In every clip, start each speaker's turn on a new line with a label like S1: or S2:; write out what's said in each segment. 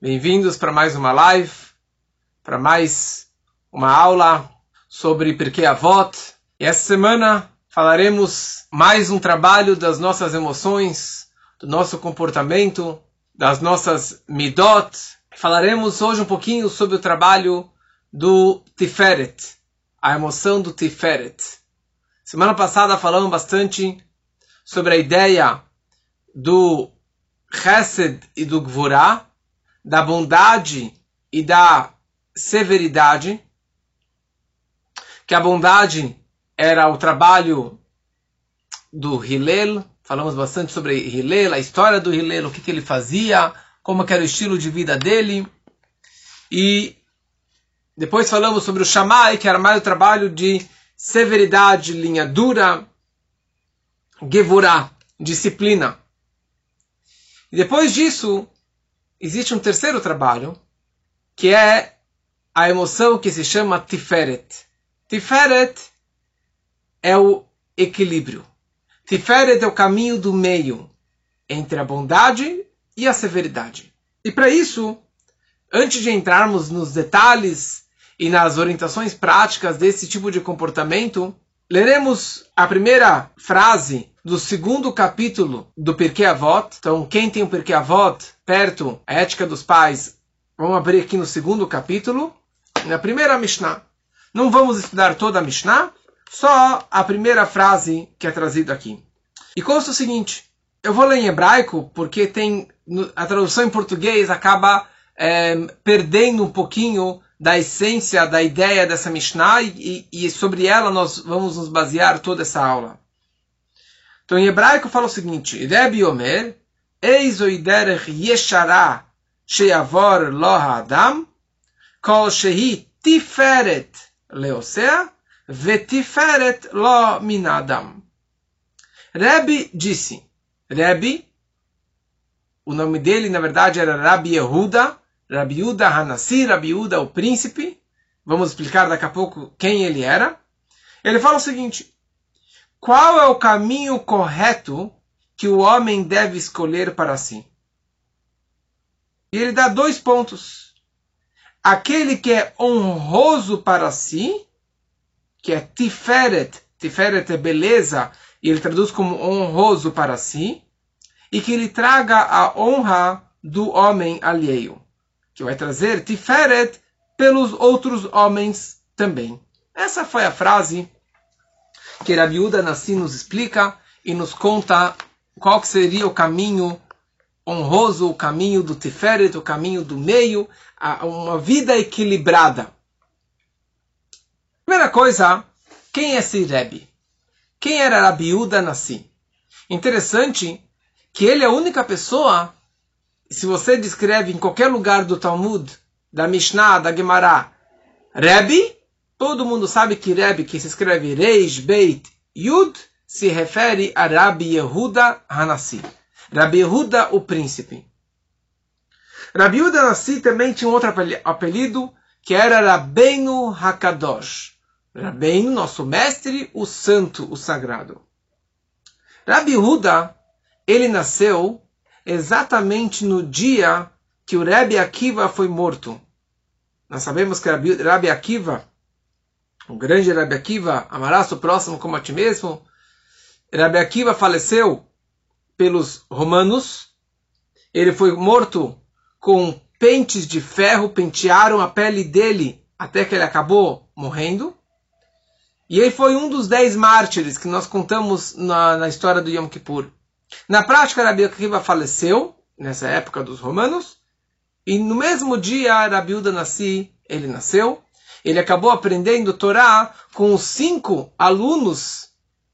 S1: Bem-vindos para mais uma live, para mais uma aula sobre Pirkei Avot. E essa semana falaremos mais um trabalho das nossas emoções, do nosso comportamento, das nossas midot. Falaremos hoje um pouquinho sobre o trabalho do Tiferet, a emoção do Tiferet. Semana passada falamos bastante sobre a ideia do Chesed e do Gvurah, da bondade e da severidade, que a bondade era o trabalho do Hillel, falamos bastante sobre Hillel, a história do Hillel, o que, que ele fazia, como era o estilo de vida dele, e depois falamos sobre o Shammai, que era mais o trabalho de severidade, linha dura, Gevurah, disciplina. E depois disso, existe um terceiro trabalho, que é a emoção que se chama Tiferet. Tiferet é o equilíbrio. Tiferet é o caminho do meio entre a bondade e a severidade. E para isso, antes de entrarmos nos detalhes e nas orientações práticas desse tipo de comportamento, leremos a primeira frase do segundo capítulo do Pirkei Avot. Então, quem tem o Pirkei Avot perto, a ética dos pais, vamos abrir aqui no segundo capítulo, na primeira Mishnah. Não vamos estudar toda a Mishnah, só a primeira frase que é trazida aqui. E consta o seguinte, eu vou ler em hebraico porque tem a tradução em português acaba é, perdendo um pouquinho da essência, da ideia dessa Mishnah e, e, sobre ela nós vamos nos basear toda essa aula. Então, em hebraico fala o seguinte: Rebi Omer, Eis oiderech yeshara sheyavor lo ha'adam, kol shehi tiferet leosea, vetiferet lo minadam. Rebbe disse, Rebbe, o nome dele na verdade era Rabi Yehuda, Rabi Yehuda Hanassi, Rabi Yehuda o príncipe, vamos explicar daqui a pouco quem ele era. Ele fala o seguinte, qual é o caminho correto que o homem deve escolher para si? E ele dá dois pontos. Aquele que é honroso para si, que é tiferet, tiferet é beleza, e ele traduz como honroso para si, e que ele traga a honra do homem alheio, que vai trazer tiferet pelos outros homens também. Essa foi a frase que a viúva Nassi nos explica e nos conta qual seria o caminho honroso, o caminho do Tiferet, o caminho do meio, uma vida equilibrada. Primeira coisa, quem é esse Rebbe? Quem era a viúva Nassi? Interessante que ele é a única pessoa, se você descreve em qualquer lugar do Talmud, da Mishnah, da Gemara, Rebbe, Todo mundo sabe que Rebbe, que se escreve Reish Beit Yud, se refere a Rabbi Yehuda Hanassi. Rabbi Yehuda, o príncipe. Rabbi Yehuda Hanassi também tinha um outro apelido, que era Rabbeinu Hakadosh. Rabbeinu, nosso mestre, o santo, o sagrado. Rabbi Yehuda, ele nasceu exatamente no dia que o Rebbe Akiva foi morto. Nós sabemos que Rabbi Akiva o grande Rabbi Akiva, amarás o próximo como a ti mesmo. Rabbi Akiva faleceu pelos romanos. Ele foi morto com pentes de ferro, pentearam a pele dele até que ele acabou morrendo. E ele foi um dos dez mártires que nós contamos na, na história do Yom Kippur. Na prática, Rabi Akiva faleceu, nessa época dos romanos, e no mesmo dia, Rabi Uda Nassi, ele nasceu, ele acabou aprendendo Torá com os cinco alunos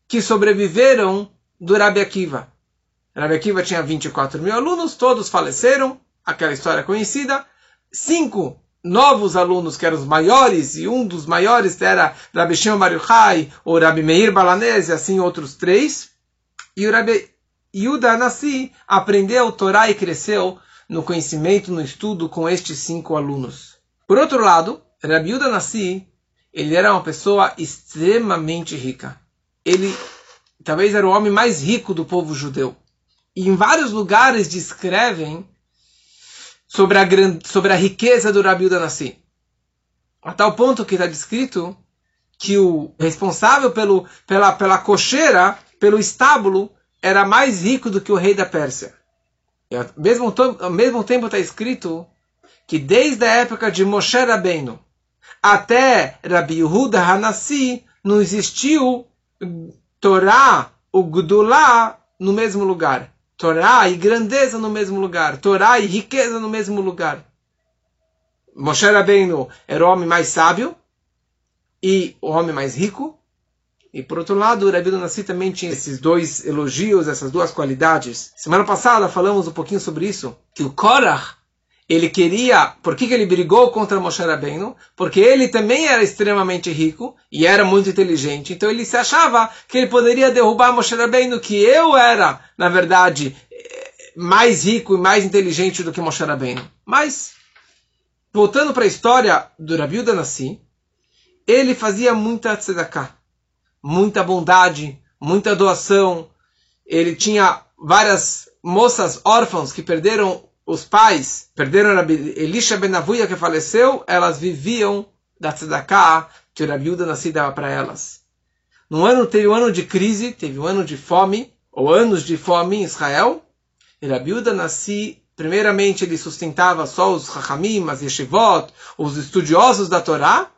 S1: que sobreviveram do Rabi Akiva. Rabi Akiva tinha 24 mil alunos, todos faleceram, aquela história conhecida. Cinco novos alunos, que eram os maiores, e um dos maiores era Rabi Shimon Bar Yochai, ou Rabi Meir Balanese, assim outros três. E o Rabi Yuda Nassi aprendeu Torá e cresceu no conhecimento, no estudo com estes cinco alunos. Por outro lado, Rabi Yuda Nassi, ele era uma pessoa extremamente rica. Ele talvez era o homem mais rico do povo judeu. E em vários lugares descrevem sobre a, sobre a riqueza do Rabi Udanassi. A tal ponto que está descrito que o responsável pelo, pela, pela cocheira, pelo estábulo, era mais rico do que o rei da Pérsia. E ao mesmo, ao mesmo tempo está escrito que desde a época de Moshe Rabbeinu até Rabi Yehuda Hanassi não existiu Torá, o Gdulá, no mesmo lugar. Torá e grandeza no mesmo lugar. Torá e riqueza no mesmo lugar. Moshe Rabbeinu era o homem mais sábio e o homem mais rico. E por outro lado, o Rabi Nassi também tinha esses dois elogios, essas duas qualidades. Semana passada falamos um pouquinho sobre isso, que o Korah, ele queria, por que, que ele brigou contra Moshe Rabbeinu? Porque ele também era extremamente rico e era muito inteligente. Então ele se achava que ele poderia derrubar Moshe Rabbeinu, que eu era, na verdade, mais rico e mais inteligente do que Moshe Rabbeinu. Mas, voltando para a história do Rabi Nassi, ele fazia muita tzedakah muita bondade, muita doação. Ele tinha várias moças órfãos que perderam os pais, perderam Elisha Benavuia que faleceu, elas viviam da tzedakah que o Rabiuda nasci dava para elas. No ano teve um ano de crise, teve um ano de fome, ou anos de fome em Israel. E Rabiuda nasci, primeiramente ele sustentava só os Chachamim, as Yeshivot, os estudiosos da Torá,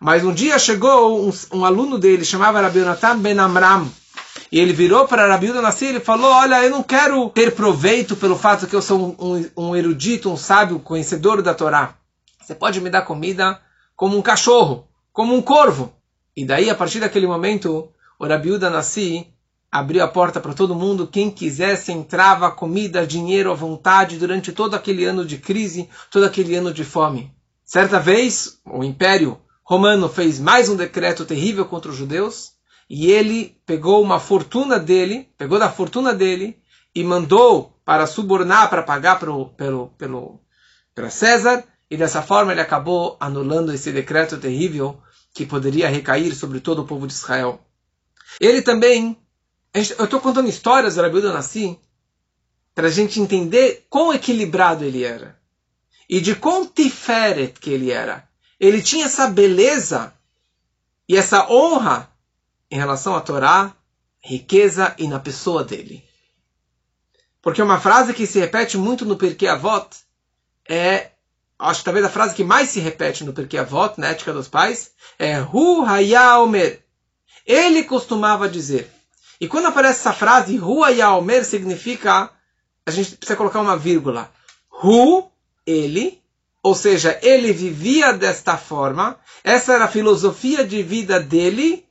S1: mas um dia chegou um, um aluno dele, chamava Rabi Yonatan Ben Amram, e ele virou para Rabi Nassi e falou, olha, eu não quero ter proveito pelo fato que eu sou um, um, erudito, um sábio, conhecedor da Torá. Você pode me dar comida como um cachorro, como um corvo. E daí, a partir daquele momento, o Rabi Nassi abriu a porta para todo mundo. Quem quisesse entrava comida, dinheiro à vontade durante todo aquele ano de crise, todo aquele ano de fome. Certa vez, o império romano fez mais um decreto terrível contra os judeus e ele pegou uma fortuna dele, pegou da fortuna dele e mandou para subornar, para pagar pelo, pelo, pelo, para César, e dessa forma ele acabou anulando esse decreto terrível que poderia recair sobre todo o povo de Israel. Ele também, eu estou contando histórias do Rabi Nassi para a gente entender quão equilibrado ele era e de quão tiferet que ele era ele tinha essa beleza e essa honra em relação à Torá, riqueza e na pessoa dele. Porque uma frase que se repete muito no Perkei Avot é, acho que talvez a frase que mais se repete no Perkei Avot, na Ética dos Pais, é Hu Hayaomer. Ele costumava dizer. E quando aparece essa frase, Hu Hayaomer, significa, a gente precisa colocar uma vírgula. Hu, ele, ou seja, ele vivia desta forma, essa era a filosofia de vida dele,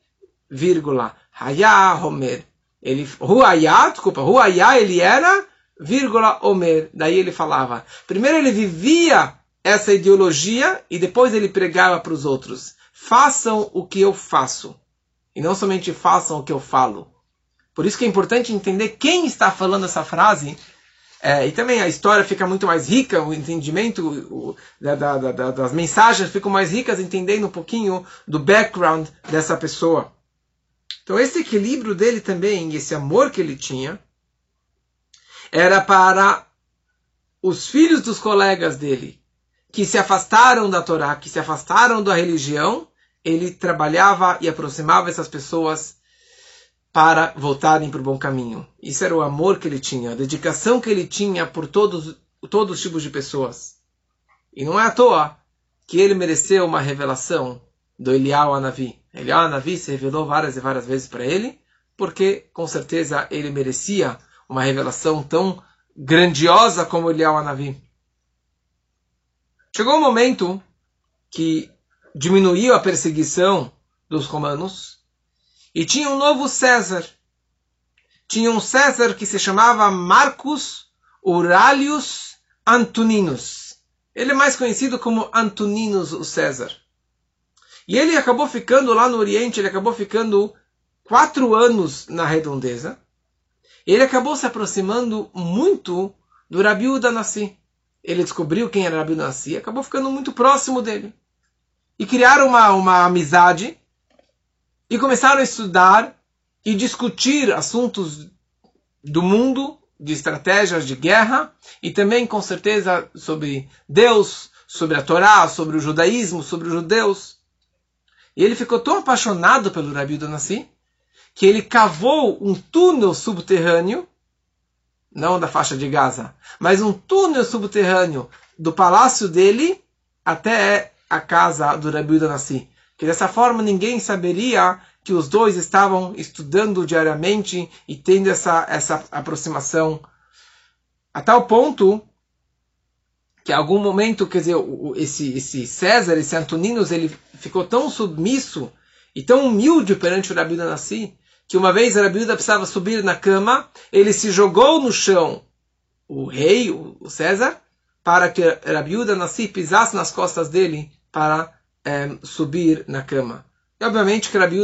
S1: vírgula, Hayá Homer. Ele, Huayá, desculpa, Huayá ele era, vírgula, Homer. Daí ele falava. Primeiro ele vivia essa ideologia e depois ele pregava para os outros. Façam o que eu faço. E não somente façam o que eu falo. Por isso que é importante entender quem está falando essa frase é, e também a história fica muito mais rica, o entendimento o, da, da, da, das mensagens ficam mais ricas, entendendo um pouquinho do background dessa pessoa. Então, esse equilíbrio dele também, esse amor que ele tinha, era para os filhos dos colegas dele, que se afastaram da Torá, que se afastaram da religião, ele trabalhava e aproximava essas pessoas para voltarem para o bom caminho. Isso era o amor que ele tinha, a dedicação que ele tinha por todos, todos os tipos de pessoas. E não é à toa que ele mereceu uma revelação do Elial Anavi. Elial Anavi se revelou várias e várias vezes para ele, porque com certeza ele merecia uma revelação tão grandiosa como Elial Anavi. Chegou um momento que diminuiu a perseguição dos romanos e tinha um novo César. Tinha um César que se chamava Marcus Aurelius Antoninus. Ele é mais conhecido como Antoninus o César. E ele acabou ficando lá no Oriente, ele acabou ficando quatro anos na redondeza. Ele acabou se aproximando muito do Rabi Nassi. Ele descobriu quem era Rabi Nassi, acabou ficando muito próximo dele. E criaram uma, uma amizade e começaram a estudar e discutir assuntos do mundo, de estratégias de guerra e também com certeza sobre Deus, sobre a Torá, sobre o judaísmo, sobre os judeus. E ele ficou tão apaixonado pelo Rabi Nassi que ele cavou um túnel subterrâneo, não da faixa de Gaza, mas um túnel subterrâneo do palácio dele até a casa do Rabi Nassi. Que dessa forma ninguém saberia que os dois estavam estudando diariamente e tendo essa, essa aproximação. A tal ponto que em algum momento, quer dizer, esse, esse César, esse Antoninos, ele ficou tão submisso e tão humilde perante o Rabi Nassi, que uma vez a Rabi precisava subir na cama, ele se jogou no chão, o rei, o César, para que Rabi Nassi pisasse nas costas dele para é, subir na cama. E obviamente que Rabi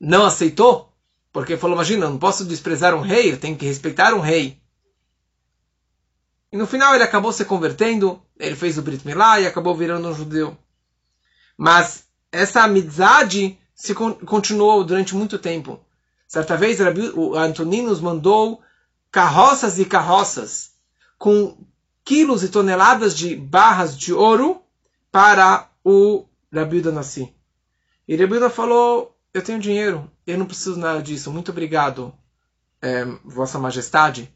S1: não aceitou, porque falou, imagina, não posso desprezar um rei, eu tenho que respeitar um rei. E no final ele acabou se convertendo, ele fez o Brit Milá e acabou virando um judeu. Mas essa amizade se continuou durante muito tempo. Certa vez o Antoninos mandou carroças e carroças com quilos e toneladas de barras de ouro para o Rabiuda Nassi. E Rabiuda falou, eu tenho dinheiro, eu não preciso nada disso, muito obrigado, é, Vossa Majestade.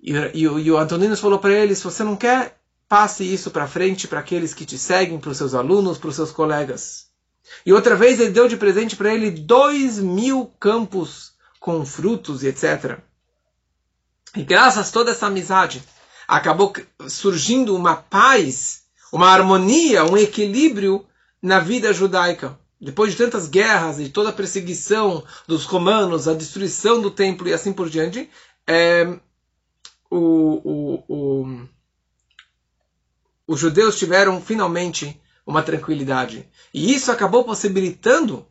S1: E, e, e o Antoninos falou para ele, se você não quer, passe isso para frente para aqueles que te seguem, para os seus alunos, para os seus colegas. E outra vez ele deu de presente para ele dois mil campos com frutos e etc. E graças a toda essa amizade, acabou surgindo uma paz, uma harmonia, um equilíbrio na vida judaica. Depois de tantas guerras e toda a perseguição dos romanos, a destruição do templo e assim por diante, é, o, o, o, os judeus tiveram finalmente uma tranquilidade. E isso acabou possibilitando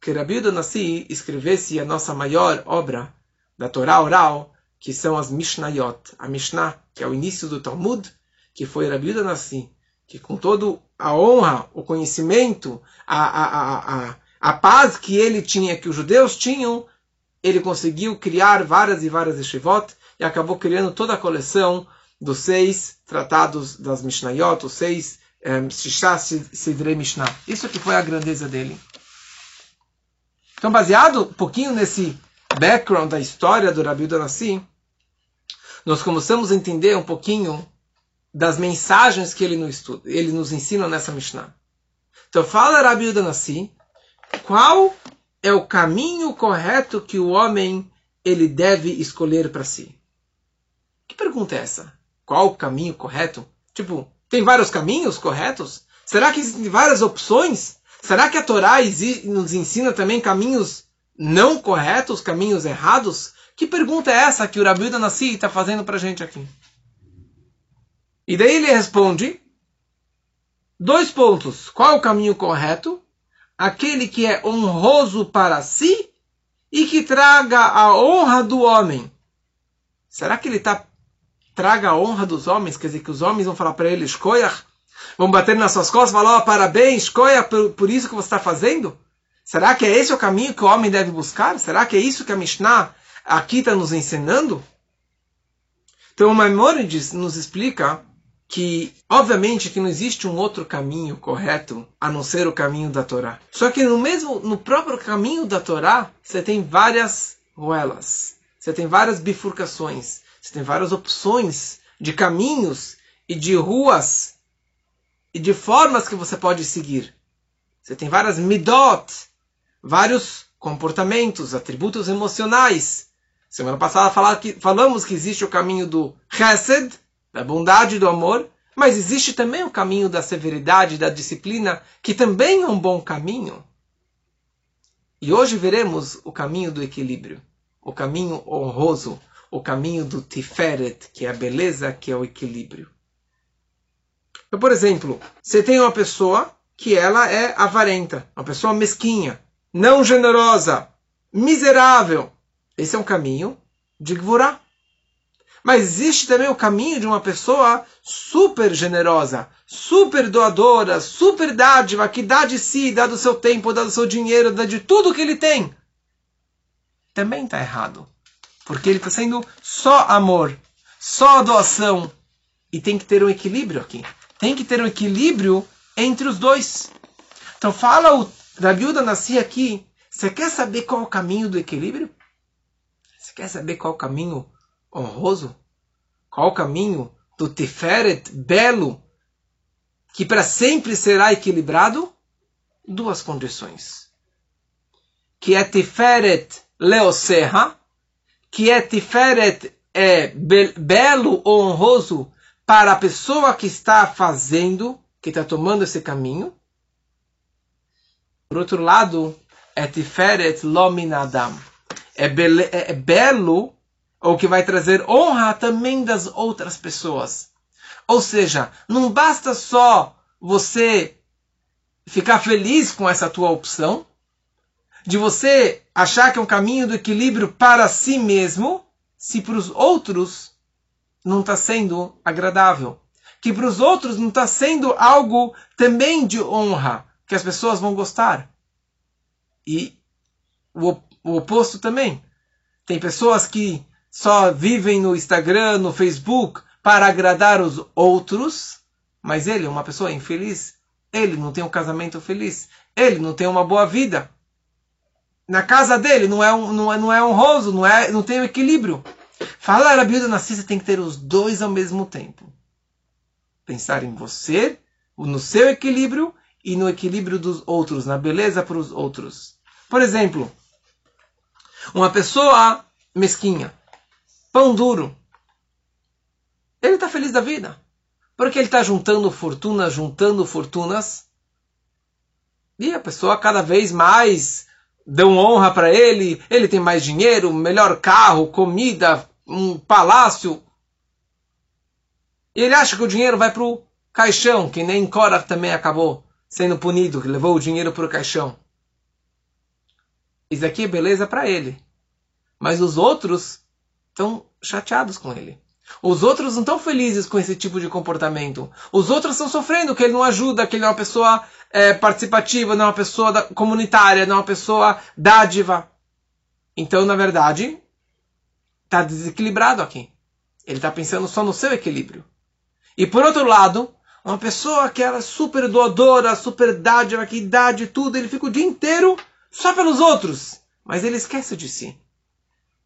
S1: que Rabi Nassi escrevesse a nossa maior obra da Torá oral, que são as Mishnayot. A Mishnah, que é o início do Talmud, que foi Rabi Nassi, que com toda a honra, o conhecimento, a, a, a, a paz que ele tinha, que os judeus tinham, ele conseguiu criar várias e várias yeshivot e acabou criando toda a coleção dos seis tratados das Mishnayot, os seis Shisha Sidrei Mishnah. Isso que foi a grandeza dele. Então, baseado um pouquinho nesse background da história do Rabi Donassi, nós começamos a entender um pouquinho das mensagens que ele nos, ele nos ensina nessa Mishnah. Então, fala Rabi Donassi, qual é o caminho correto que o homem ele deve escolher para si? Que pergunta é essa? Qual o caminho correto? Tipo, tem vários caminhos corretos? Será que existem várias opções? Será que a Torá nos ensina também caminhos não corretos, caminhos errados? Que pergunta é essa que o Rabi Nassi está fazendo para a gente aqui? E daí ele responde dois pontos. Qual é o caminho correto? Aquele que é honroso para si e que traga a honra do homem. Será que ele está traga a honra dos homens, quer dizer que os homens vão falar para ele, escolha, vão bater nas suas costas, falar, oh, parabéns, escolha por, por isso que você está fazendo? Será que é esse o caminho que o homem deve buscar? Será que é isso que a Mishnah aqui está nos ensinando? Então o Maimonides nos explica que, obviamente, que não existe um outro caminho correto a não ser o caminho da Torá. Só que no mesmo, no próprio caminho da Torá, você tem várias ruelas, você tem várias bifurcações. Você tem várias opções de caminhos e de ruas e de formas que você pode seguir. Você tem várias midot, vários comportamentos, atributos emocionais. Semana passada falamos que existe o caminho do chesed, da bondade do amor, mas existe também o caminho da severidade, da disciplina, que também é um bom caminho. E hoje veremos o caminho do equilíbrio, o caminho honroso, o caminho do Tiferet, que é a beleza, que é o equilíbrio. Então, por exemplo, você tem uma pessoa que ela é avarenta, uma pessoa mesquinha, não generosa, miserável. Esse é um caminho de Gvurá. Mas existe também o caminho de uma pessoa super generosa, super doadora, super dádiva, que dá de si, dá do seu tempo, dá do seu dinheiro, dá de tudo que ele tem. Também está errado. Porque ele está sendo só amor, só doação. E tem que ter um equilíbrio aqui. Tem que ter um equilíbrio entre os dois. Então fala o Rabiuda Nassi aqui. Você quer saber qual é o caminho do equilíbrio? Você quer saber qual é o caminho honroso? Qual o caminho do Tiferet belo, que para sempre será equilibrado? Duas condições. Que é Tiferet Leoserra, que é Tiferet é belo ou honroso para a pessoa que está fazendo, que está tomando esse caminho. Por outro lado, é Tiferet Lominadam. É, é, é belo ou que vai trazer honra também das outras pessoas. Ou seja, não basta só você ficar feliz com essa tua opção, de você achar que é um caminho do equilíbrio para si mesmo, se para os outros não está sendo agradável. Que para os outros não está sendo algo também de honra, que as pessoas vão gostar. E o, o oposto também. Tem pessoas que só vivem no Instagram, no Facebook, para agradar os outros, mas ele é uma pessoa infeliz. Ele não tem um casamento feliz. Ele não tem uma boa vida. Na casa dele não é, um, não é, não é honroso, não, é, não tem um equilíbrio. Falar a Bíblia Nascista tem que ter os dois ao mesmo tempo. Pensar em você, no seu equilíbrio e no equilíbrio dos outros, na beleza para os outros. Por exemplo, uma pessoa mesquinha pão duro. Ele está feliz da vida. Porque ele está juntando fortunas, juntando fortunas. E a pessoa cada vez mais dão honra para ele. Ele tem mais dinheiro, melhor carro, comida, um palácio. E ele acha que o dinheiro vai para o caixão, que nem Korach também acabou sendo punido, que levou o dinheiro para o caixão. Isso aqui é beleza para ele. Mas os outros estão chateados com ele. Os outros não estão felizes com esse tipo de comportamento. Os outros estão sofrendo que ele não ajuda, que ele é uma pessoa é, participativa, não é uma pessoa da, comunitária, não é uma pessoa dádiva. Então, na verdade, está desequilibrado aqui. Ele está pensando só no seu equilíbrio. E por outro lado, uma pessoa que era super doadora, super dádiva, que dá de tudo, ele fica o dia inteiro só pelos outros. Mas ele esquece de si.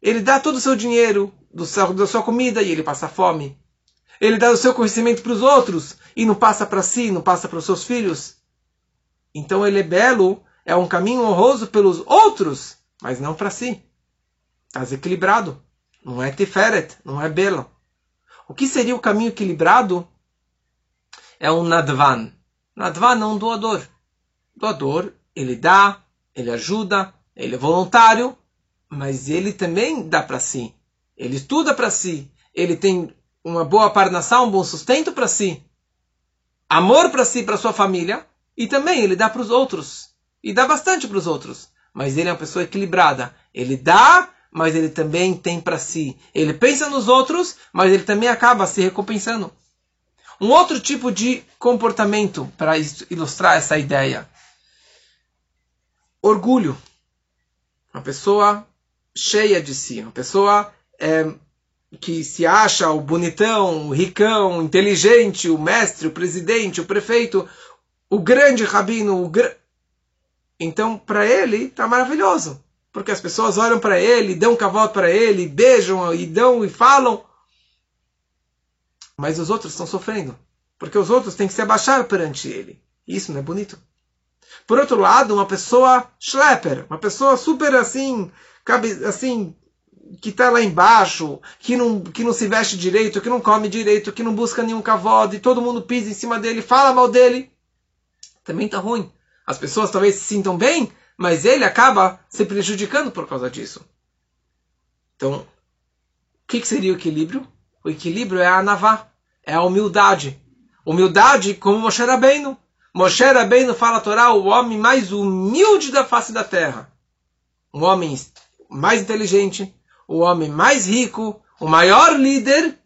S1: Ele dá todo o seu dinheiro, do seu, da sua comida e ele passa fome. Ele dá o seu conhecimento para os outros e não passa para si, não passa para os seus filhos. Então ele é belo, é um caminho honroso pelos outros, mas não para si. Está desequilibrado. Não é tiferet, não é belo. O que seria o caminho equilibrado? É um nadvan. Nadvan é um doador. Doador, ele dá, ele ajuda, ele é voluntário, mas ele também dá para si. Ele estuda para si. Ele tem uma boa parnação, um bom sustento para si. Amor para si, para sua família. E também ele dá para os outros. E dá bastante para os outros. Mas ele é uma pessoa equilibrada. Ele dá, mas ele também tem para si. Ele pensa nos outros, mas ele também acaba se recompensando. Um outro tipo de comportamento para ilustrar essa ideia. Orgulho. Uma pessoa cheia de si, uma pessoa é, que se acha o bonitão, o ricão, o inteligente, o mestre, o presidente, o prefeito, o grande rabino, o gr... então para ele está maravilhoso, porque as pessoas olham para ele, dão cavalo para ele, beijam e dão e falam, mas os outros estão sofrendo, porque os outros têm que se abaixar perante ele. Isso não é bonito. Por outro lado, uma pessoa schlepper, uma pessoa super assim, cabe, assim, que está lá embaixo, que não, que não se veste direito, que não come direito, que não busca nenhum cavalo, e todo mundo pisa em cima dele, fala mal dele, também está ruim. As pessoas talvez se sintam bem, mas ele acaba se prejudicando por causa disso. Então, o que, que seria o equilíbrio? O equilíbrio é a anavá, é a humildade. Humildade como Moshe Rabbeinu. Moshe Rabbeinu fala a Torá, o homem mais humilde da face da terra. Um homem mais inteligente, o homem mais rico, o maior líder,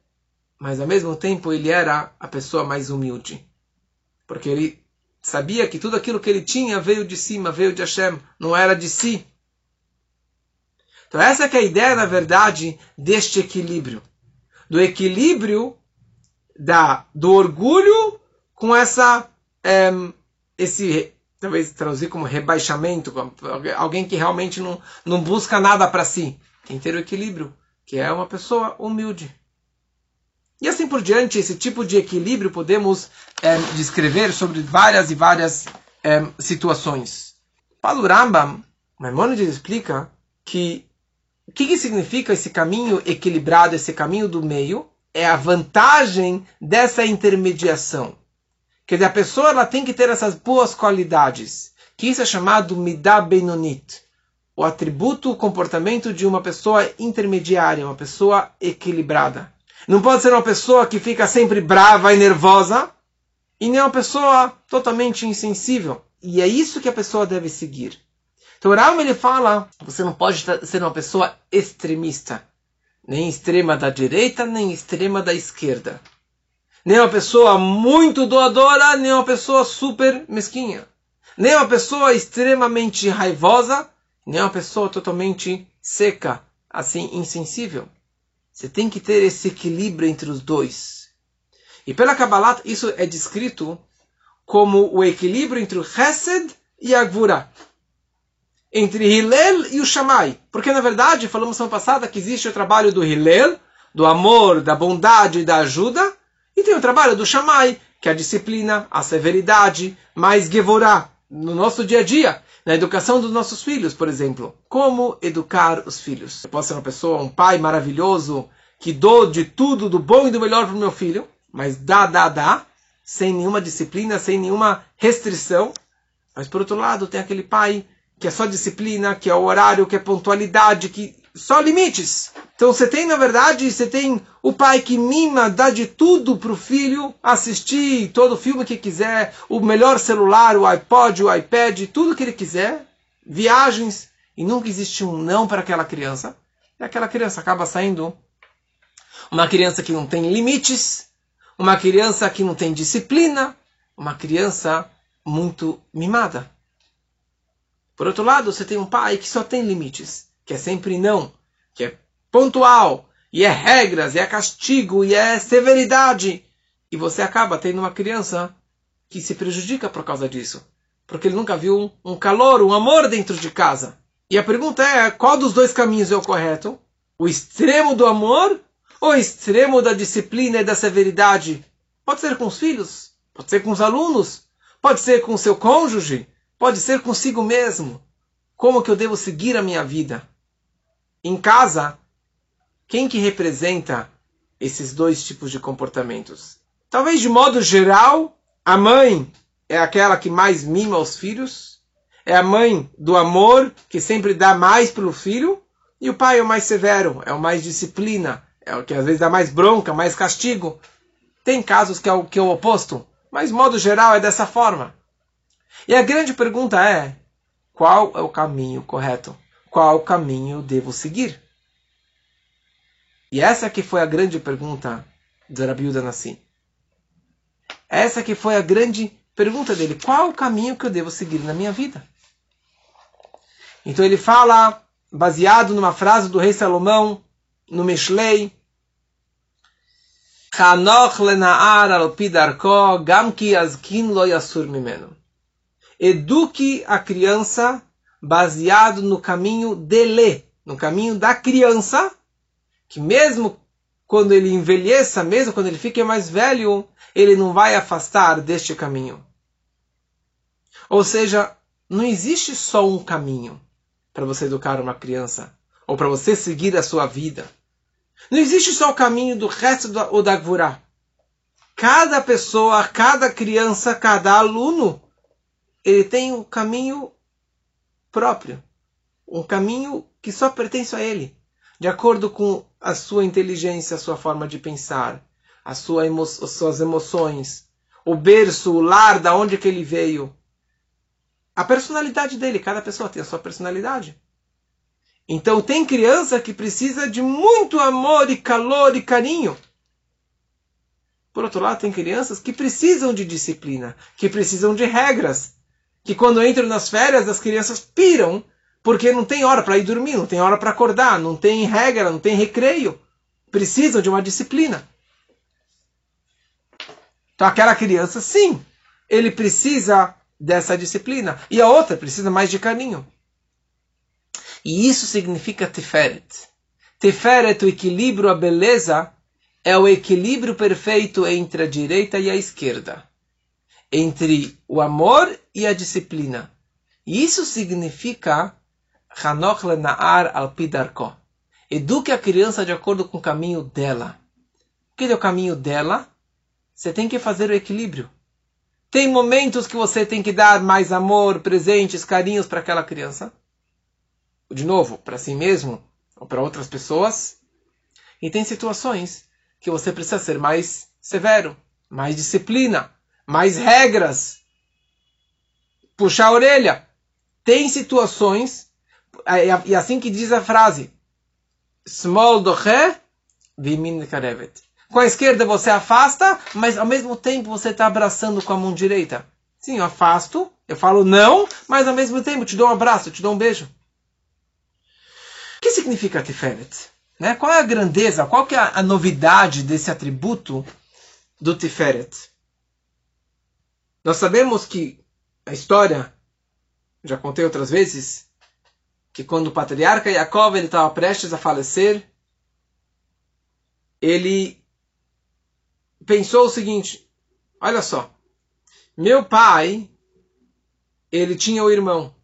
S1: mas ao mesmo tempo ele era a pessoa mais humilde. Porque ele sabia que tudo aquilo que ele tinha veio de cima, veio de Hashem, não era de si. Então essa é a ideia, na verdade, deste equilíbrio. Do equilíbrio da, do orgulho com essa é, esse talvez traduzir como rebaixamento, alguém que realmente não, não busca nada para si. Tem que ter o equilíbrio, que é uma pessoa humilde. E assim por diante, esse tipo de equilíbrio podemos é, descrever sobre várias e várias é, situações. Para Maimonides explica que o que, que significa esse caminho equilibrado, esse caminho do meio? É a vantagem dessa intermediação. Quer dizer, a pessoa ela tem que ter essas boas qualidades, que isso é chamado midah benonit, o atributo, o comportamento de uma pessoa intermediária, uma pessoa equilibrada. Não pode ser uma pessoa que fica sempre brava e nervosa, e nem uma pessoa totalmente insensível. E é isso que a pessoa deve seguir. Então, Rama ele fala: você não pode ser uma pessoa extremista, nem extrema da direita, nem extrema da esquerda. Nem uma pessoa muito doadora, nem uma pessoa super mesquinha. Nem uma pessoa extremamente raivosa, nem uma pessoa totalmente seca, assim, insensível. Você tem que ter esse equilíbrio entre os dois. E pela Kabbalah, isso é descrito como o equilíbrio entre o Chesed e a Gvura. Entre Hillel e o Shammai. Porque, na verdade, falamos semana passada que existe o trabalho do Hillel, do amor, da bondade, da ajuda, e tem o trabalho do Shammai, que é a disciplina, a severidade, mais Gevorah, no nosso dia a dia na educação dos nossos filhos, por exemplo. Como educar os filhos? Eu posso ser uma pessoa, um pai maravilhoso, que dou de tudo, do bom e do melhor para o meu filho, mas dá, dá, dá, sem nenhuma disciplina, sem nenhuma restrição. Mas por outro lado, tem aquele pai que é só disciplina, que é o horário, que é pontualidade, que só limites. Então você tem, na verdade, você tem o pai que mima, dá de tudo para o filho assistir todo filme que quiser, o melhor celular, o iPod, o iPad, tudo que ele quiser, viagens, e nunca existe um não para aquela criança. E aquela criança acaba saindo uma criança que não tem limites, uma criança que não tem disciplina, uma criança muito mimada. Por outro lado, você tem um pai que só tem limites que é sempre não, que é pontual, e é regras, e é castigo, e é severidade. E você acaba tendo uma criança que se prejudica por causa disso. Porque ele nunca viu um calor, um amor dentro de casa. E a pergunta é: qual dos dois caminhos é o correto? O extremo do amor ou o extremo da disciplina e da severidade? Pode ser com os filhos, pode ser com os alunos, pode ser com o seu cônjuge, pode ser consigo mesmo. Como que eu devo seguir a minha vida? Em casa, quem que representa esses dois tipos de comportamentos? Talvez de modo geral, a mãe é aquela que mais mima os filhos, é a mãe do amor que sempre dá mais pelo filho, e o pai é o mais severo, é o mais disciplina, é o que às vezes dá mais bronca, mais castigo. Tem casos que é o que é o oposto, mas modo geral é dessa forma. E a grande pergunta é: qual é o caminho correto? Qual caminho devo seguir? E essa que foi a grande pergunta de Rabiuda Nassim. Essa que foi a grande pergunta dele. Qual o caminho que eu devo seguir na minha vida? Então ele fala, baseado numa frase do rei Salomão, no Mishlei, azkin mimeno. Eduque a criança baseado no caminho dele, no caminho da criança, que mesmo quando ele envelheça, mesmo quando ele fique mais velho, ele não vai afastar deste caminho. Ou seja, não existe só um caminho para você educar uma criança ou para você seguir a sua vida. Não existe só o caminho do resto do da Gvurá. Cada pessoa, cada criança, cada aluno, ele tem um caminho próprio, um caminho que só pertence a ele, de acordo com a sua inteligência, a sua forma de pensar, a sua emo as suas emoções, o berço, o lar, da onde que ele veio, a personalidade dele. Cada pessoa tem a sua personalidade. Então tem criança que precisa de muito amor e calor e carinho. Por outro lado, tem crianças que precisam de disciplina, que precisam de regras, que quando entram nas férias as crianças piram Porque não tem hora para ir dormir, não tem hora para acordar, não tem regra, não tem recreio. Precisam de uma disciplina. Então aquela criança, sim, ele precisa dessa disciplina. E a outra precisa mais de carinho. E isso significa Tiferet. Tiferet, o equilíbrio, a beleza, é o equilíbrio perfeito entre a direita e a esquerda. Entre o amor e a disciplina. E isso significa Hanoch lenaar al pidarko. Eduque a criança de acordo com o caminho dela. O que é o caminho dela? Você tem que fazer o equilíbrio. Tem momentos que você tem que dar mais amor, presentes, carinhos para aquela criança. De novo, para si mesmo ou para outras pessoas. E tem situações que você precisa ser mais severo, mais disciplina, mais regras. Puxar a orelha. Tem situações, e assim que diz a frase, small doche, vimin karevet. Com a esquerda você afasta, mas ao mesmo tempo você está abraçando com a mão direita. Sim, eu afasto, eu falo não, mas ao mesmo tempo te dou um abraço, te dou um beijo. O que significa Tiferet? Né? Qual é a grandeza, qual que é a novidade desse atributo do Tiferet? Nós sabemos que a história, já contei outras vezes, que quando o patriarca Yaakov estava prestes a falecer, ele pensou o seguinte: olha só, meu pai, ele tinha um irmão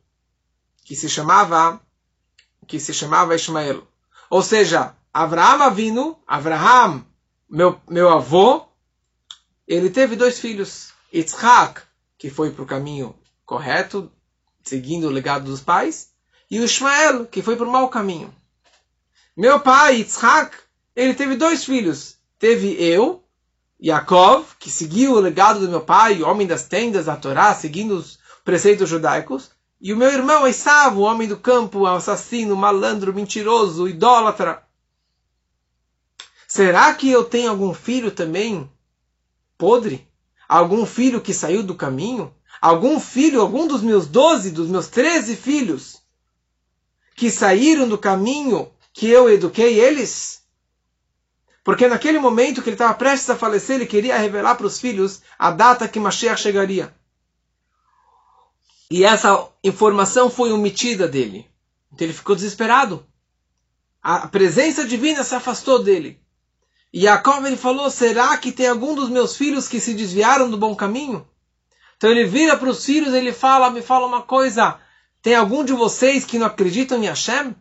S1: que se chamava que se chamava Ismael. Ou seja, Avraham Avinu, Avraham, meu, meu avô, ele teve dois filhos. Yitzhak, que foi para o caminho correto, seguindo o legado dos pais, e o Ismael, que foi para o mau caminho. Meu pai, Yitzhak, ele teve dois filhos. Teve eu, Yaakov, que seguiu o legado do meu pai, o homem das tendas da Torá, seguindo os preceitos judaicos, e o meu irmão Esav, o homem do campo, assassino, malandro, mentiroso, idólatra. Será que eu tenho algum filho também podre? Algum filho que saiu do caminho? Algum filho, algum dos meus doze, dos meus treze filhos, que saíram do caminho que eu eduquei eles? Porque naquele momento que ele estava prestes a falecer, ele queria revelar para os filhos a data que Mashiach chegaria. E essa informação foi omitida dele. Então ele ficou desesperado. A presença divina se afastou dele. E Jacob ele falou: será que tem algum dos meus filhos que se desviaram do bom caminho? Então ele vira para os filhos e ele fala: me fala uma coisa. Tem algum de vocês que não acreditam em Hashem?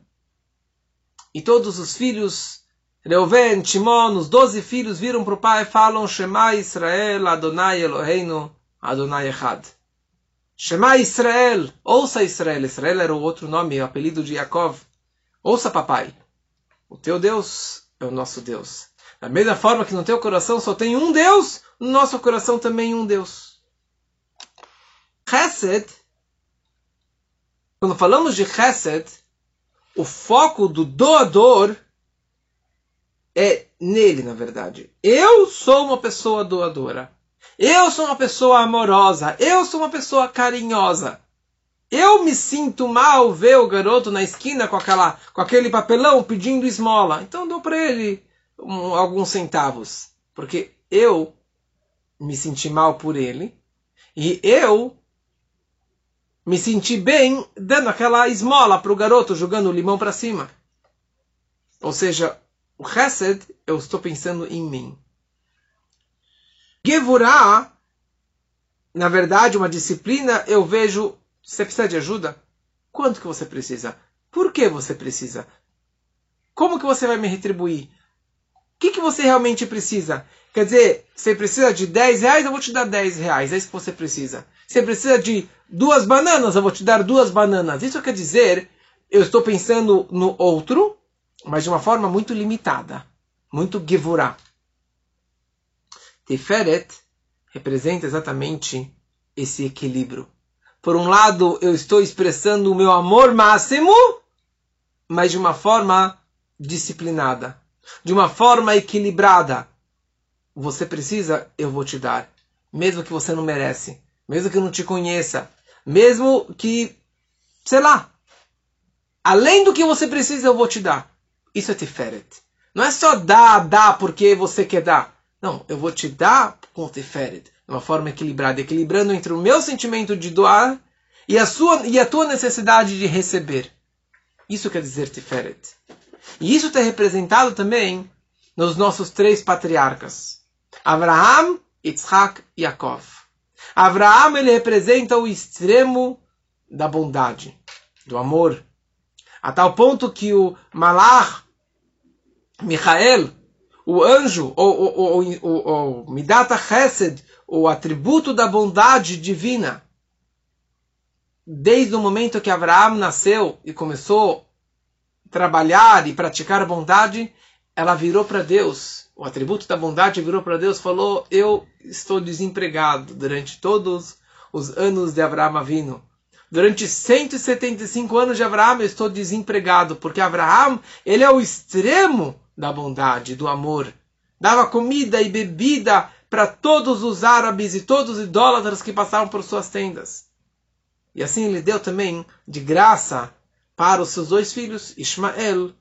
S1: E todos os filhos Reuven, Shimon, os doze filhos viram para o pai e falam Shema Israel, Adonai Eloheinu, Adonai Echad. Shema Israel, ouça Israel. Israel era o outro nome, o apelido de Yaakov. Ouça papai, o teu Deus é o nosso Deus. Da mesma forma que no teu coração só tem um Deus, no nosso coração também um Deus. Chesed, quando falamos de Chesed, o foco do doador é nele, na verdade. Eu sou uma pessoa doadora. Eu sou uma pessoa amorosa. Eu sou uma pessoa carinhosa. Eu me sinto mal ver o garoto na esquina com, aquela, com aquele papelão pedindo esmola. Então dou para ele um, alguns centavos. Porque eu me senti mal por ele. E eu me senti bem dando aquela esmola para o garoto jogando o limão para cima. Ou seja, o Chesed, eu estou pensando em mim. Gevurah, na verdade, uma disciplina, eu vejo, você precisa de ajuda? Quanto que você precisa? Por que você precisa? Como que você vai me retribuir? O que, que você realmente precisa? Quer dizer, você precisa de 10 reais, eu vou te dar 10 reais. É isso que você precisa. Você precisa de duas bananas, eu vou te dar duas bananas. Isso quer dizer, eu estou pensando no outro mas de uma forma muito limitada, muito gevurah. Tiferet representa exatamente esse equilíbrio. Por um lado, eu estou expressando o meu amor máximo, mas de uma forma disciplinada, de uma forma equilibrada. Você precisa, eu vou te dar, mesmo que você não merece, mesmo que eu não te conheça, mesmo que, sei lá, além do que você precisa, eu vou te dar. Isso é Tiferet. Não é só dar, dar porque você quer dar. Não, eu vou te dar com Tiferet. De uma forma equilibrada, equilibrando entre o meu sentimento de doar e a, sua, e a tua necessidade de receber. Isso quer dizer Tiferet. E isso está representado também nos nossos três patriarcas. Abraham, Yitzhak e Yaakov. Abraham ele representa o extremo da bondade, do amor. A tal ponto que o Malach, Michael, o anjo, o, o, Midata Chesed, o atributo da bondade divina, desde o momento que Abraão nasceu e começou trabalhar e praticar bondade, ela virou para Deus. O atributo da bondade virou para Deus, falou: Eu estou desempregado durante todos os anos de Abraão vindo. Durante 175 anos de Abraão eu estou desempregado, porque Abraão ele é o extremo da bondade, do amor. Dava comida e bebida para todos os árabes e todos os idólatras que passavam por suas tendas. E assim ele deu também de graça para os seus dois filhos, Ismael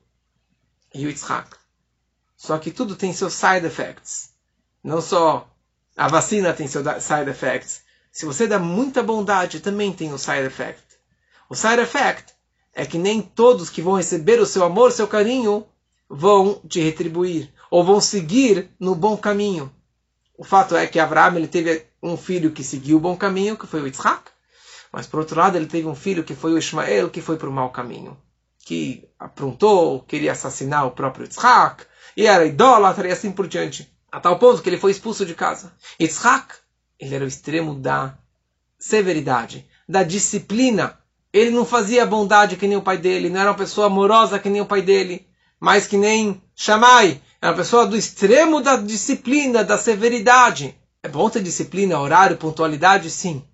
S1: e Yitzhak. Só que tudo tem seus side effects. Não só a vacina tem seus side effects. Se você dá muita bondade, também tem o side effect. O side effect é que nem todos que vão receber o seu amor, seu carinho, vão te retribuir ou vão seguir no bom caminho. O fato é que Abraão ele teve um filho que seguiu o bom caminho, que foi o Yitzhak. Mas por outro lado, ele teve um filho que foi o Ismael, que foi para o mau caminho, que aprontou, queria assassinar o próprio Yitzhak, e era idólatra e assim por diante, a tal ponto que ele foi expulso de casa. Yitzhak, ele era o extremo da severidade, da disciplina. Ele não fazia bondade que nem o pai dele, não era uma pessoa amorosa que nem o pai dele, mas que nem Shammai, era uma pessoa do extremo da disciplina, da severidade. É bom ter disciplina, horário, pontualidade, sim.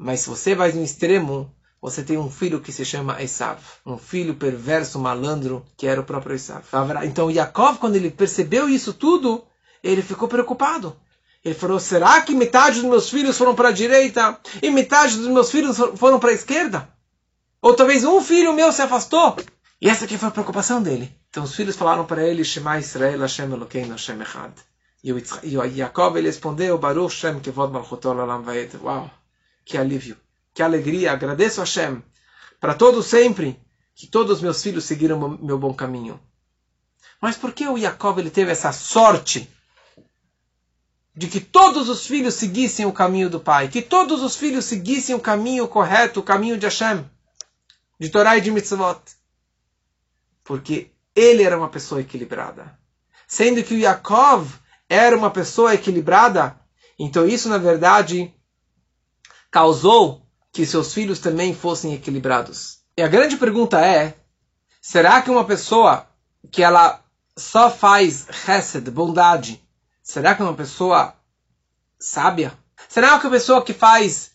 S1: Mas se você vai no extremo, você tem um filho que se chama Esav, um filho perverso, malandro, que era o próprio Esav. Então Yaakov, quando ele percebeu isso tudo, ele ficou preocupado. Ele falou: será que metade dos meus filhos foram para a direita e metade dos meus filhos foram para a esquerda? Ou talvez um filho meu se afastou? E essa aqui foi a preocupação dele. Então os filhos falaram para ele: Shema Israel Hashem Elokeinu Hashem Echad. E o Yaakov ele respondeu: Baruch Shem Kevod Malchutol Olam Vaed. Uau! Que alívio, que alegria. Agradeço a Hashem para todos sempre que todos os meus filhos seguiram meu bom caminho. Mas por que o Jacob ele teve essa sorte de que todos os filhos seguissem o caminho do pai, que todos os filhos seguissem o caminho correto, o caminho de Hashem, de Torá e de Mitzvot? Porque ele era uma pessoa equilibrada. Sendo que o Yaakov era uma pessoa equilibrada, então isso na verdade causou que seus filhos também fossem equilibrados. E a grande pergunta é: será que uma pessoa que ela só faz chesed, bondade, será que é uma pessoa sábia? Será que uma pessoa que faz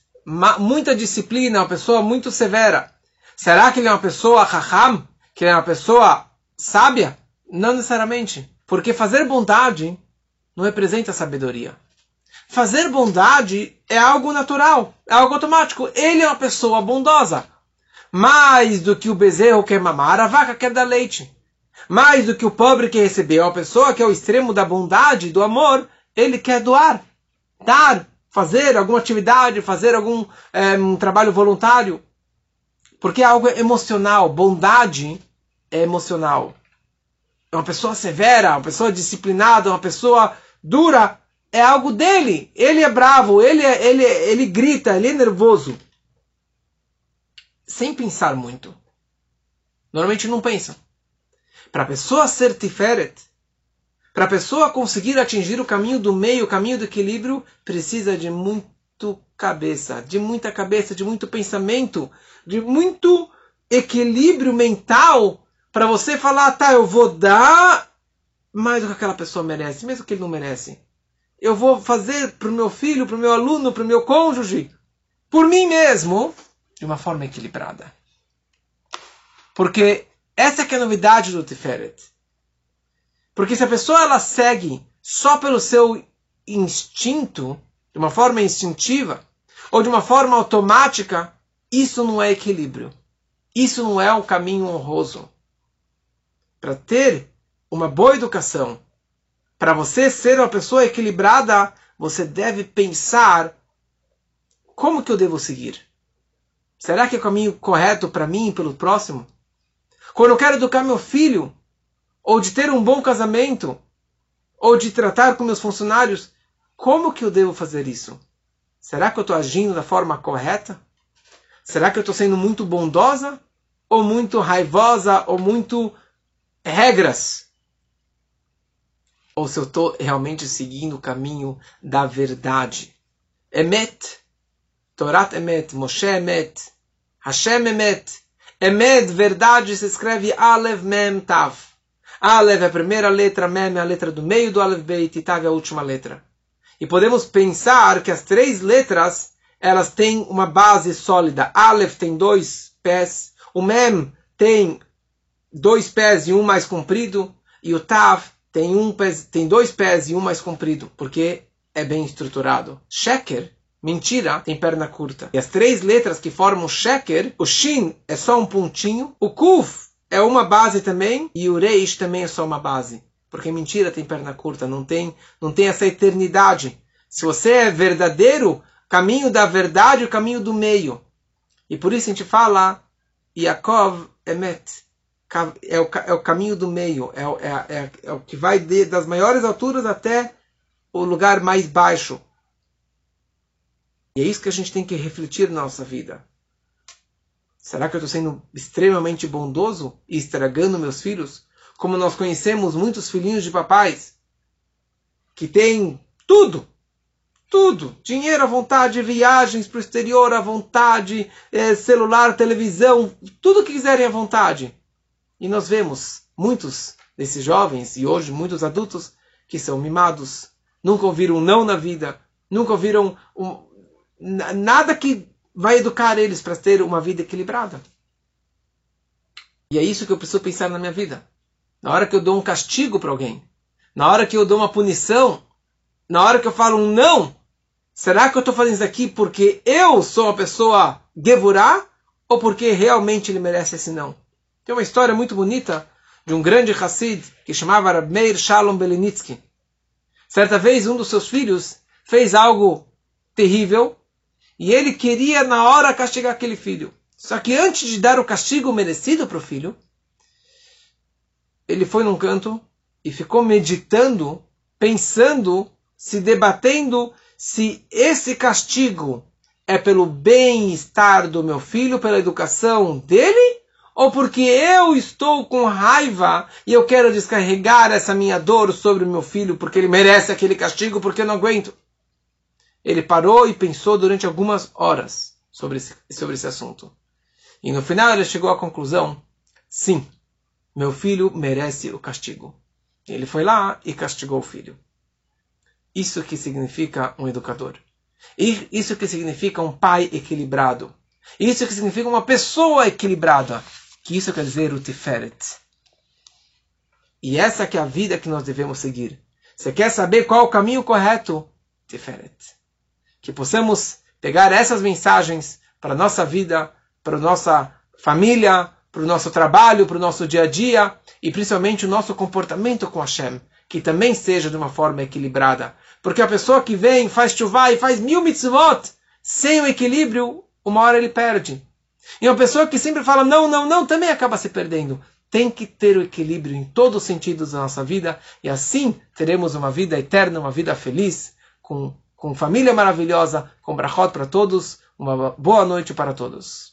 S1: muita disciplina, uma pessoa muito severa, será que ele é uma pessoa raham, que ele é uma pessoa sábia? Não necessariamente. Porque fazer bondade não representa sabedoria. Fazer bondade é algo natural, é algo automático. Ele é uma pessoa bondosa. Mais do que o bezerro quer mamar, a vaca quer dar leite. Mais do que o pobre que recebeu, a pessoa que é o extremo da bondade, do amor, ele quer doar, dar, fazer alguma atividade, fazer algum é, um trabalho voluntário. Porque é algo emocional. Bondade é emocional. É uma pessoa severa, uma pessoa disciplinada, uma pessoa dura, é algo dele. Ele é bravo, ele, é, ele, é, ele grita, ele é nervoso. Sem pensar muito. Normalmente não pensa. Para a pessoa ser tiferet, para a pessoa conseguir atingir o caminho do meio, o caminho do equilíbrio, precisa de muito cabeça, de muita cabeça, de muito pensamento, de muito equilíbrio mental para você falar, tá, eu vou dar mais do que aquela pessoa merece, mesmo que ele não merece eu vou fazer para o meu filho, para o meu aluno, para o meu cônjuge, por mim mesmo, de uma forma equilibrada. Porque essa é, é a novidade do Tiferet. Porque se a pessoa ela segue só pelo seu instinto, de uma forma instintiva, ou de uma forma automática, isso não é equilíbrio. Isso não é o caminho honroso. Para ter uma boa educação, para você ser uma pessoa equilibrada, você deve pensar como que eu devo seguir. Será que é o caminho correto para mim e pelo próximo? Quando eu quero educar meu filho, ou de ter um bom casamento, ou de tratar com meus funcionários, como que eu devo fazer isso? Será que eu estou agindo da forma correta? Será que eu estou sendo muito bondosa? Ou muito raivosa? Ou muito regras? Ou se eu estou realmente seguindo o caminho da verdade? Emet, Torat Emet, Moshe Emet, Hashem Emet. Emet, verdade, se escreve Alev Mem Tav. Alev é a primeira letra, Mem é a letra do meio do Alev Beit e Tav é a última letra. E podemos pensar que as três letras elas têm uma base sólida. Aleph tem dois pés, o Mem tem dois pés e um mais comprido, e o Tav tem, um pés, tem dois pés e um mais comprido, porque é bem estruturado. Sheker, mentira, tem perna curta. E as três letras que formam Sheker, o Shin é só um pontinho, o Kuf é uma base também, e o Reish também é só uma base. Porque mentira tem perna curta, não tem, não tem essa eternidade. Se você é verdadeiro, caminho da verdade, o caminho do meio. E por isso a gente fala Yaakov Emet. É o, é o caminho do meio, é, é, é, é o que vai de, das maiores alturas até o lugar mais baixo. E é isso que a gente tem que refletir na nossa vida. Será que eu estou sendo extremamente bondoso e estragando meus filhos? como nós conhecemos muitos filhinhos de papais que têm tudo, tudo, dinheiro à vontade, viagens para o exterior à vontade, é, celular, televisão, tudo que quiserem à vontade. E nós vemos muitos desses jovens e hoje muitos adultos que são mimados, nunca ouviram um não na vida, nunca ouviram um, nada que vai educar eles para ter uma vida equilibrada. E é isso que eu preciso pensar na minha vida na hora que eu dou um castigo para alguém, na hora que eu dou uma punição, na hora que eu falo um não, será que eu estou fazendo isso aqui porque eu sou uma pessoa gevurá ou porque realmente ele merece esse não? Tem uma história muito bonita de um grande Hassid que chamava Meir Shalom Belinitsky. Certa vez um dos seus filhos fez algo terrível e ele queria na hora castigar aquele filho. Só que antes de dar o castigo merecido para o filho, ele foi num canto e ficou meditando, pensando, se debatendo se esse castigo é pelo bem-estar do meu filho, pela educação dele, ou porque eu estou com raiva e eu quero descarregar essa minha dor sobre o meu filho porque ele merece aquele castigo porque eu não aguento. Ele parou e pensou durante algumas horas sobre esse, sobre esse assunto. E no final ele chegou à conclusão: sim, meu filho merece o castigo. Ele foi lá e castigou o filho. Isso que significa um educador. Isso que significa um pai equilibrado. Isso que significa uma pessoa equilibrada. Que isso quer dizer o Tiferet. E essa que é a vida que nós devemos seguir. Você quer saber qual é o caminho correto? Tiferet. Que possamos pegar essas mensagens para a nossa vida, para a nossa família, para o nosso trabalho, para o nosso dia a dia e principalmente o nosso comportamento com Hashem, que também seja de uma forma equilibrada. Porque a pessoa que vem, faz chuva e faz mil mitzvot, sem o equilíbrio, uma hora ele perde. E uma pessoa que sempre fala não, não, não, também acaba se perdendo. Tem que ter o equilíbrio em todos os sentidos da nossa vida e assim teremos uma vida eterna, uma vida feliz, com, com família maravilhosa, com brachot para todos. Uma boa noite para todos.